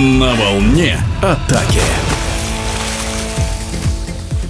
На волне атаки.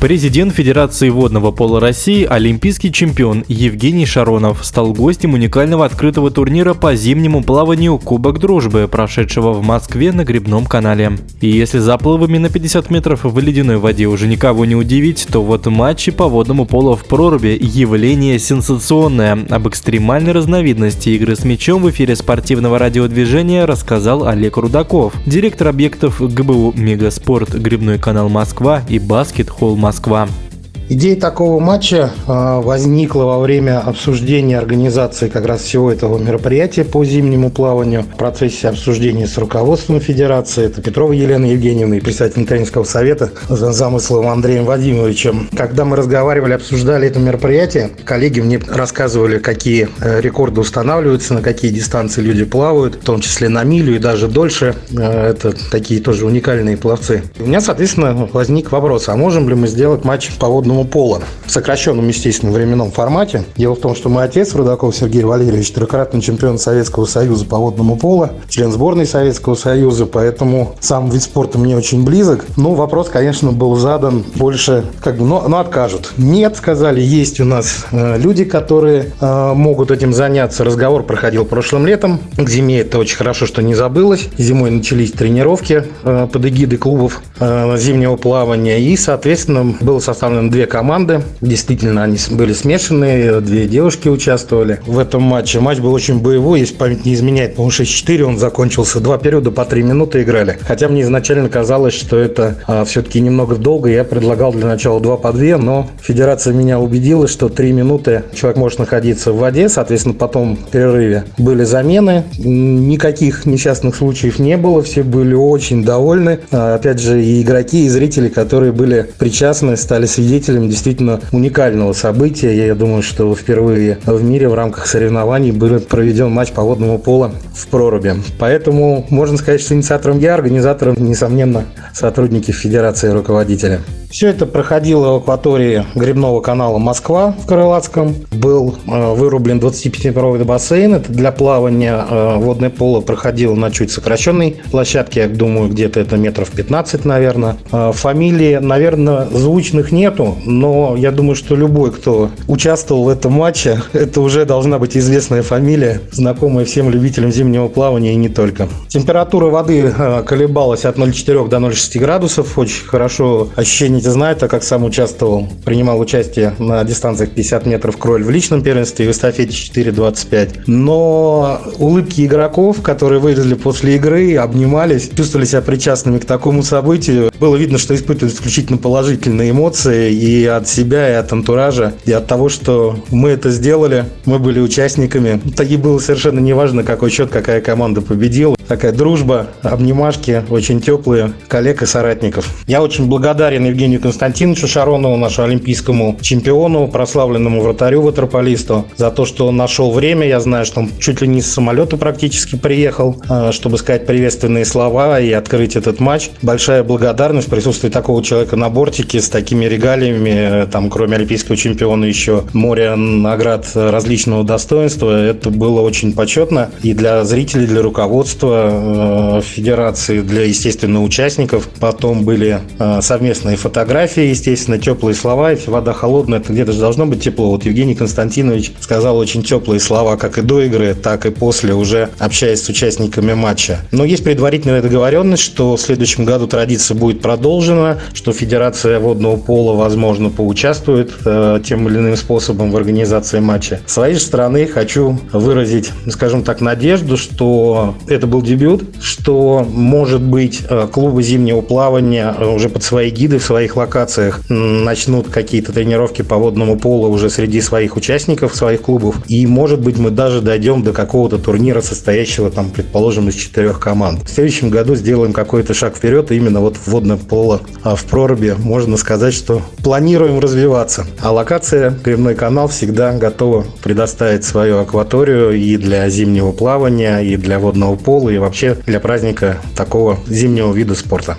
Президент Федерации водного пола России, олимпийский чемпион Евгений Шаронов стал гостем уникального открытого турнира по зимнему плаванию Кубок Дружбы, прошедшего в Москве на Грибном канале. И если заплывами на 50 метров в ледяной воде уже никого не удивить, то вот матчи по водному полу в проруби – явление сенсационное. Об экстремальной разновидности игры с мячом в эфире спортивного радиодвижения рассказал Олег Рудаков, директор объектов ГБУ «Мегаспорт», Грибной канал Москва и баскет-холл Москва. Moskva. Идея такого матча а, возникла во время обсуждения организации как раз всего этого мероприятия по зимнему плаванию. В процессе обсуждения с руководством Федерации, это Петрова Елена Евгеньевна и председатель тренерского совета за замыслом Андреем Владимировичем. Когда мы разговаривали, обсуждали это мероприятие, коллеги мне рассказывали, какие э, рекорды устанавливаются, на какие дистанции люди плавают, в том числе на милю и даже дольше. Э, это такие тоже уникальные пловцы. У меня, соответственно, возник вопрос, а можем ли мы сделать матч по водному водного пола в сокращенном, естественно, временном формате. Дело в том, что мой отец, Рудаков Сергей Валерьевич, трехкратный чемпион Советского Союза по водному полу, член сборной Советского Союза, поэтому сам вид спорта мне очень близок. Но вопрос, конечно, был задан больше, как бы, ну, ну откажут. Нет, сказали, есть у нас э, люди, которые э, могут этим заняться. Разговор проходил прошлым летом. К зиме это очень хорошо, что не забылось. Зимой начались тренировки э, под эгидой клубов э, зимнего плавания. И, соответственно, было составлено две команды. Действительно, они были смешанные, две девушки участвовали в этом матче. Матч был очень боевой, если память не изменяет, по-моему, 6-4 он закончился. Два периода по 3 минуты играли. Хотя мне изначально казалось, что это а, все-таки немного долго. Я предлагал для начала 2 по 2, но федерация меня убедила, что 3 минуты человек может находиться в воде. Соответственно, потом в перерыве были замены. Никаких несчастных случаев не было. Все были очень довольны. А, опять же, и игроки, и зрители, которые были причастны, стали свидетелями свидетелем действительно уникального события. Я думаю, что впервые в мире в рамках соревнований был проведен матч по водному пола в проруби. Поэтому можно сказать, что инициатором я, организатором, несомненно, сотрудники Федерации руководителя. Все это проходило в акватории грибного канала Москва в Крылатском. Был э, вырублен 25-метровый бассейн. Это для плавания э, водное поло проходило на чуть сокращенной площадке. Я думаю, где-то это метров 15, наверное. Э, фамилии, наверное, звучных нету, но я думаю, что любой, кто участвовал в этом матче, это уже должна быть известная фамилия, знакомая всем любителям зимнего плавания и не только. Температура воды колебалась от 0,4 до 0,6 градусов. Очень хорошо ощущение Никита знает, так как сам участвовал, принимал участие на дистанциях 50 метров кроль в личном первенстве и в эстафете 4.25. Но улыбки игроков, которые вылезли после игры, обнимались, чувствовали себя причастными к такому событию. Было видно, что испытывают исключительно положительные эмоции и от себя, и от антуража, и от того, что мы это сделали, мы были участниками. Таки было совершенно неважно, какой счет, какая команда победила. Такая дружба, обнимашки, очень теплые, коллег и соратников. Я очень благодарен Евгению Евгению Константиновичу Шаронову, нашему олимпийскому чемпиону, прославленному вратарю ватерполисту, за то, что он нашел время. Я знаю, что он чуть ли не с самолета практически приехал, э, чтобы сказать приветственные слова и открыть этот матч. Большая благодарность в присутствии такого человека на бортике с такими регалиями, э, там, кроме олимпийского чемпиона, еще море наград различного достоинства. Это было очень почетно и для зрителей, для руководства э, федерации, для, естественно, участников. Потом были совместные фотографии фотографии, естественно, теплые слова. Если вода холодная, это где-то же должно быть тепло. Вот Евгений Константинович сказал очень теплые слова, как и до игры, так и после, уже общаясь с участниками матча. Но есть предварительная договоренность, что в следующем году традиция будет продолжена, что Федерация водного пола, возможно, поучаствует э, тем или иным способом в организации матча. С своей же стороны хочу выразить, скажем так, надежду, что это был дебют, что, может быть, э, клубы зимнего плавания уже под свои гиды в своих своих локациях начнут какие-то тренировки по водному полу уже среди своих участников, своих клубов. И, может быть, мы даже дойдем до какого-то турнира, состоящего, там, предположим, из четырех команд. В следующем году сделаем какой-то шаг вперед именно вот в водное поло а в проруби. Можно сказать, что планируем развиваться. А локация Кремной канал всегда готова предоставить свою акваторию и для зимнего плавания, и для водного пола, и вообще для праздника такого зимнего вида спорта.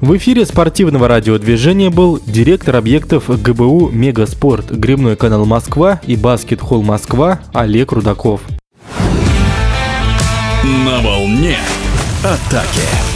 В эфире спортивного радиодвижения был директор объектов ГБУ «Мегаспорт», грибной канал «Москва» и баскет-холл «Москва» Олег Рудаков. На волне атаки.